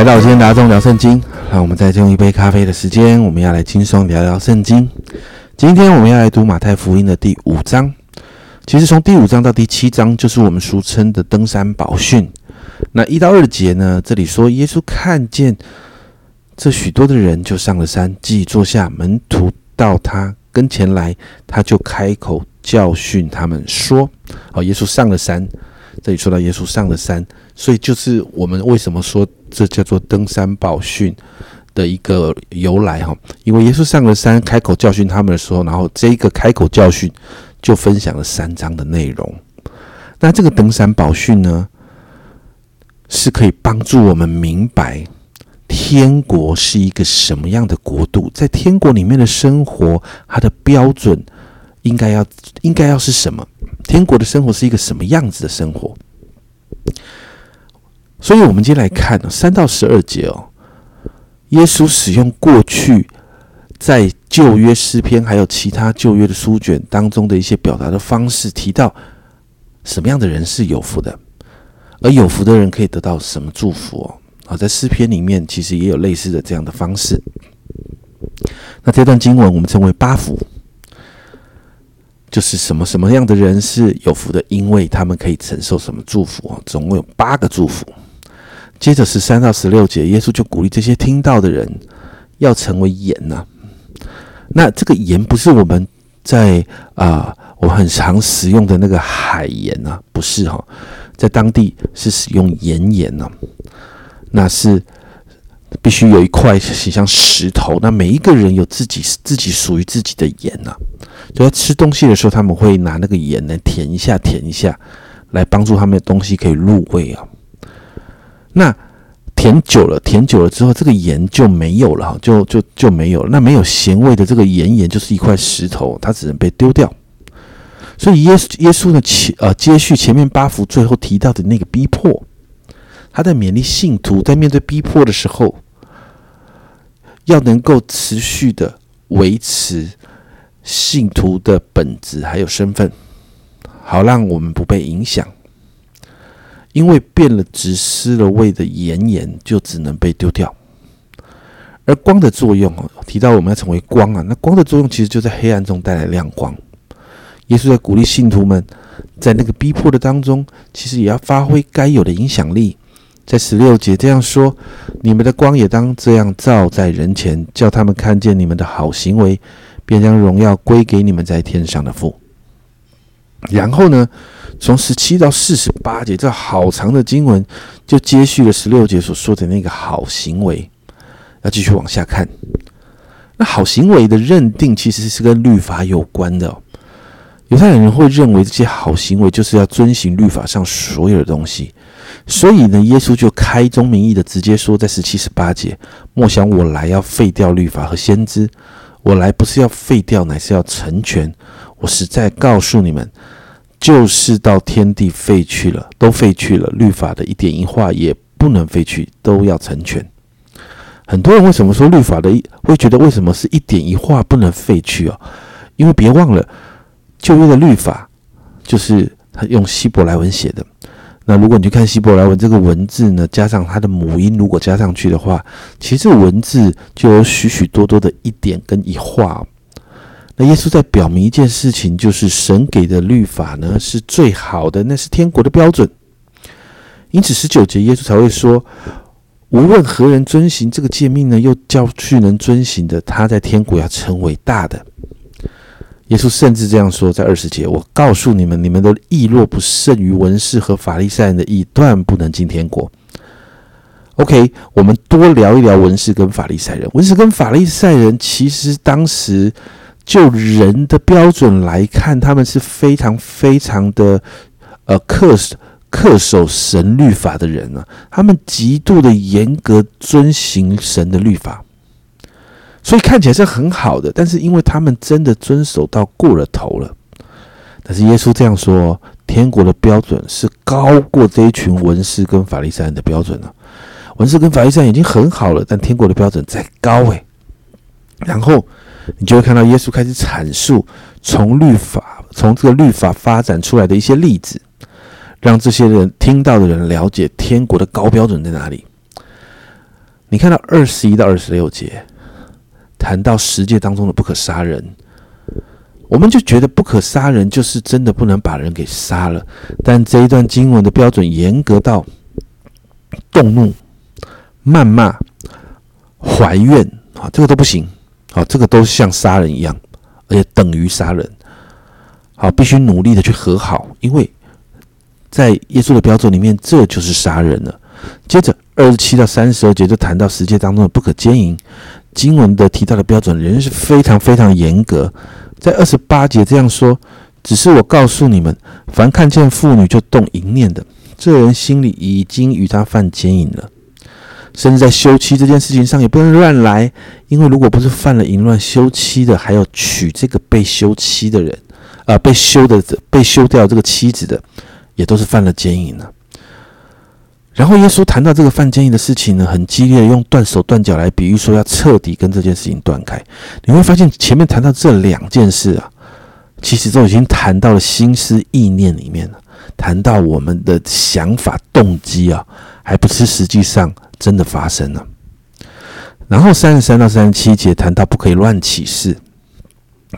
来到今天大众聊圣经。让我们再用一杯咖啡的时间，我们要来轻松聊聊圣经。今天我们要来读马太福音的第五章。其实从第五章到第七章，就是我们俗称的登山宝训。那一到二节呢，这里说耶稣看见这许多的人，就上了山，即坐下，门徒到他跟前来，他就开口教训他们说：“好，耶稣上了山。”这里说到耶稣上了山，所以就是我们为什么说这叫做登山宝训的一个由来哈。因为耶稣上了山，开口教训他们的时候，然后这个开口教训就分享了三章的内容。那这个登山宝训呢，是可以帮助我们明白天国是一个什么样的国度，在天国里面的生活，它的标准应该要应该要是什么。天国的生活是一个什么样子的生活？所以，我们今天来看三到十二节哦。耶稣使用过去在旧约诗篇还有其他旧约的书卷当中的一些表达的方式，提到什么样的人是有福的，而有福的人可以得到什么祝福哦？啊，在诗篇里面其实也有类似的这样的方式。那这段经文我们称为八福。就是什么什么样的人是有福的，因为他们可以承受什么祝福啊？总共有八个祝福。接着十三到十六节，耶稣就鼓励这些听到的人要成为盐呐。那这个盐不是我们在啊，我很常使用的那个海盐呐，不是哈，在当地是使用盐盐呐，那是。必须有一块很像石头，那每一个人有自己自己属于自己的盐呐。就在吃东西的时候，他们会拿那个盐来舔一下，舔一下，来帮助他们的东西可以入味啊。那舔久了，舔久了之后，这个盐就没有了，就就就没有了。那没有咸味的这个盐盐就是一块石头，它只能被丢掉。所以耶稣耶稣呢，前呃接续前面八福最后提到的那个逼迫。他在勉励信徒，在面对逼迫的时候，要能够持续的维持信徒的本质还有身份，好让我们不被影响。因为变了质、失了味的盐盐，就只能被丢掉。而光的作用哦，提到我们要成为光啊，那光的作用其实就在黑暗中带来亮光。耶稣在鼓励信徒们，在那个逼迫的当中，其实也要发挥该有的影响力。在十六节这样说：“你们的光也当这样照在人前，叫他们看见你们的好行为，便将荣耀归给你们在天上的父。”然后呢，从十七到四十八节，这好长的经文就接续了十六节所说的那个好行为。要继续往下看，那好行为的认定其实是跟律法有关的。犹太人会认为这些好行为就是要遵循律法上所有的东西。所以呢，耶稣就开宗明义的直接说，在十七、十八节，莫想我来要废掉律法和先知，我来不是要废掉，乃是要成全。我实在告诉你们，就是到天地废去了，都废去了，律法的一点一画也不能废去，都要成全。很多人为什么说律法的，会觉得为什么是一点一画不能废去哦？因为别忘了，旧约的律法就是他用希伯来文写的。那如果你去看希伯来文这个文字呢，加上它的母音，如果加上去的话，其实文字就有许许多多的一点跟一画。那耶稣在表明一件事情，就是神给的律法呢是最好的，那是天国的标准。因此十九节耶稣才会说，无论何人遵行这个诫命呢，又叫去能遵行的，他在天国要成为大的。耶稣甚至这样说，在二十节，我告诉你们，你们的意若不胜于文士和法利赛人的意，断不能进天国。OK，我们多聊一聊文士跟法利赛人。文士跟法利赛人，其实当时就人的标准来看，他们是非常非常的呃恪恪守神律法的人啊，他们极度的严格遵行神的律法。所以看起来是很好的，但是因为他们真的遵守到过了头了。但是耶稣这样说：天国的标准是高过这一群文士跟法利赛人的标准了。文士跟法利赛已经很好了，但天国的标准再高诶。然后你就会看到耶稣开始阐述从律法从这个律法发展出来的一些例子，让这些人听到的人了解天国的高标准在哪里。你看到二十一到二十六节，谈到十诫当中的不可杀人，我们就觉得不可杀人就是真的不能把人给杀了。但这一段经文的标准严格到动怒、谩骂、怀怨啊，这个都不行。啊，这个都像杀人一样，而且等于杀人。好，必须努力的去和好，因为在耶稣的标准里面，这就是杀人了。接着。二十七到三十二节就谈到十诫当中的不可奸淫，经文的提到的标准仍是非常非常严格。在二十八节这样说：“只是我告诉你们，凡看见妇女就动淫念的，这人心里已经与他犯奸淫了。甚至在休妻这件事情上也不能乱来，因为如果不是犯了淫乱休妻的，还要娶这个被休妻的人，啊，被休的被休掉这个妻子的，也都是犯了奸淫了。”然后耶稣谈到这个犯奸淫的事情呢，很激烈，用断手断脚来比喻，说要彻底跟这件事情断开。你会发现前面谈到这两件事啊，其实都已经谈到了心思意念里面了，谈到我们的想法动机啊，还不是实际上真的发生了。然后三十三到三十七节谈到不可以乱起誓，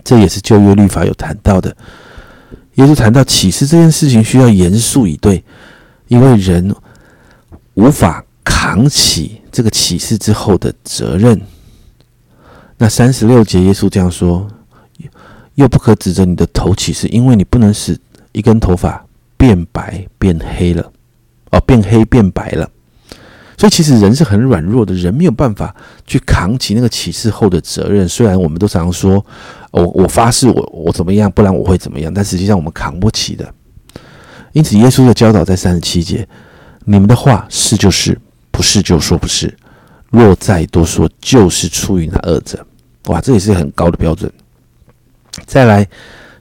这也是旧约律法有谈到的。耶稣谈到起誓这件事情需要严肃以对，因为人。无法扛起这个启示之后的责任。那三十六节，耶稣这样说：又不可指着你的头起誓，因为你不能使一根头发变白变黑了，哦，变黑变白了。所以其实人是很软弱的，人没有办法去扛起那个启示后的责任。虽然我们都常常说，我我发誓我我怎么样，不然我会怎么样，但实际上我们扛不起的。因此，耶稣的教导在三十七节。你们的话是就是，不是就说不是。若再多说，就是出于那二者。哇，这也是很高的标准。再来，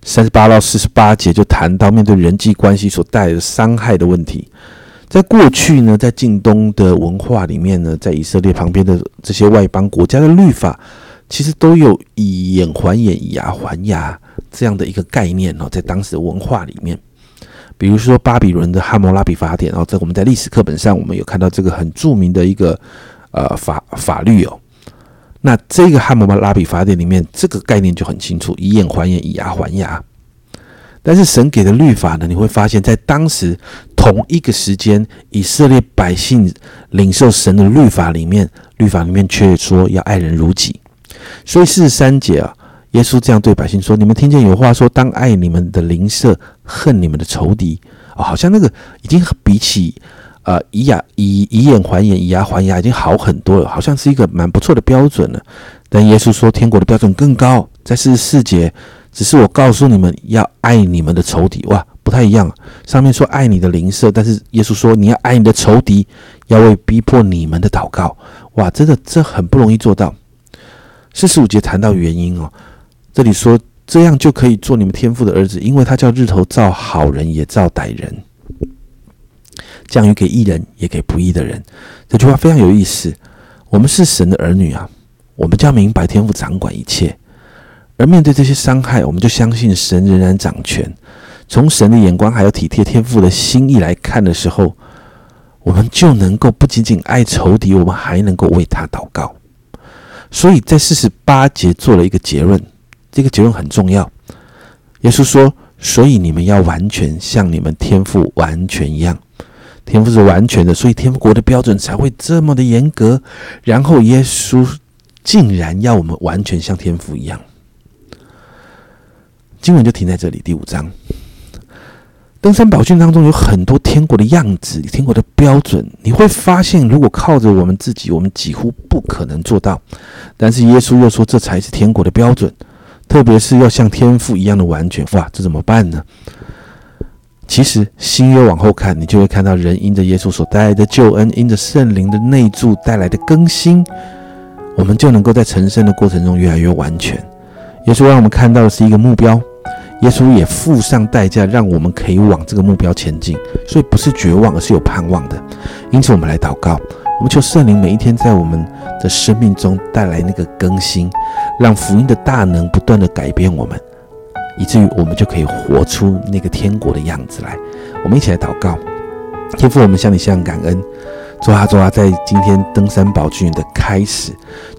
三十八到四十八节就谈到面对人际关系所带来的伤害的问题。在过去呢，在近东的文化里面呢，在以色列旁边的这些外邦国家的律法，其实都有以眼还眼，以牙还牙这样的一个概念哦，在当时的文化里面。比如说巴比伦的汉谟拉比法典，然后在我们在历史课本上，我们有看到这个很著名的一个呃法法律哦。那这个汉谟拉比法典里面，这个概念就很清楚：以眼还眼，以牙还牙。但是神给的律法呢，你会发现在当时同一个时间，以色列百姓领受神的律法里面，律法里面却说要爱人如己。所以四十三节啊。耶稣这样对百姓说：“你们听见有话说，当爱你们的邻舍，恨你们的仇敌。哦，好像那个已经比起，呃，以牙以以眼还眼，以牙还牙，已经好很多了，好像是一个蛮不错的标准了。但耶稣说，天国的标准更高，在四十四节，只是我告诉你们要爱你们的仇敌。哇，不太一样。上面说爱你的邻舍，但是耶稣说你要爱你的仇敌，要为逼迫你们的祷告。哇，真的这很不容易做到。四十五节谈到原因哦。”这里说这样就可以做你们天父的儿子，因为他叫日头照好人也照歹人，降雨给义人也给不义的人。这句话非常有意思。我们是神的儿女啊，我们将明白天父掌管一切。而面对这些伤害，我们就相信神仍然掌权。从神的眼光还有体贴天父的心意来看的时候，我们就能够不仅仅爱仇敌，我们还能够为他祷告。所以在四十八节做了一个结论。这个结论很重要。耶稣说：“所以你们要完全像你们天赋完全一样，天赋是完全的，所以天国的标准才会这么的严格。然后耶稣竟然要我们完全像天赋一样。”经文就停在这里。第五章，登山宝训当中有很多天国的样子，天国的标准。你会发现，如果靠着我们自己，我们几乎不可能做到。但是耶稣又说，这才是天国的标准。特别是要像天赋一样的完全，哇，这怎么办呢？其实新约往后看，你就会看到人因着耶稣所带来的救恩，因着圣灵的内住带来的更新，我们就能够在成圣的过程中越来越完全。耶稣让我们看到的是一个目标，耶稣也付上代价，让我们可以往这个目标前进。所以不是绝望，而是有盼望的。因此，我们来祷告。我们求圣灵每一天在我们的生命中带来那个更新，让福音的大能不断的改变我们，以至于我们就可以活出那个天国的样子来。我们一起来祷告，天父，我们向你向感恩，主啊，主啊，在今天登山宝训的开始，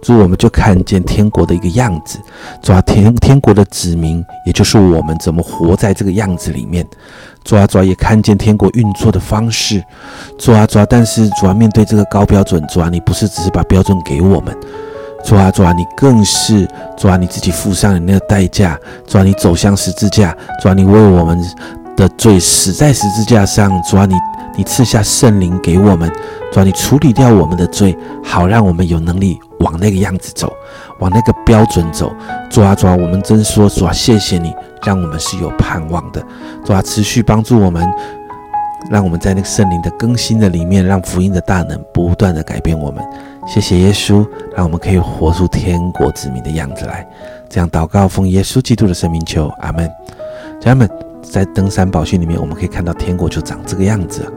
主我们就看见天国的一个样子。主啊，天天国的子民，也就是我们怎么活在这个样子里面。主啊，主啊，也看见天国运作的方式。主啊，主啊，但是主啊，面对这个高标准，主啊，你不是只是把标准给我们。主啊，主啊，你更是主啊，你自己付上了那个代价。主啊，你走向十字架。主啊，你为我们的罪死在十字架上。主啊，你。你赐下圣灵给我们，主啊，你处理掉我们的罪，好让我们有能力往那个样子走，往那个标准走。主啊，主啊，我们真说主啊，谢谢你，让我们是有盼望的。主啊，持续帮助我们，让我们在那个圣灵的更新的里面，让福音的大能不断的改变我们。谢谢耶稣，让我们可以活出天国子民的样子来。这样祷告，奉耶稣基督的圣名求，阿门。家人们。在登山宝训里面，我们可以看到天国就长这个样子，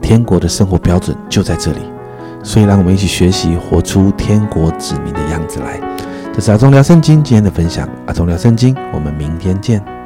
天国的生活标准就在这里。所以，让我们一起学习，活出天国子民的样子来。这是阿忠聊圣经今天的分享，阿忠聊圣经，我们明天见。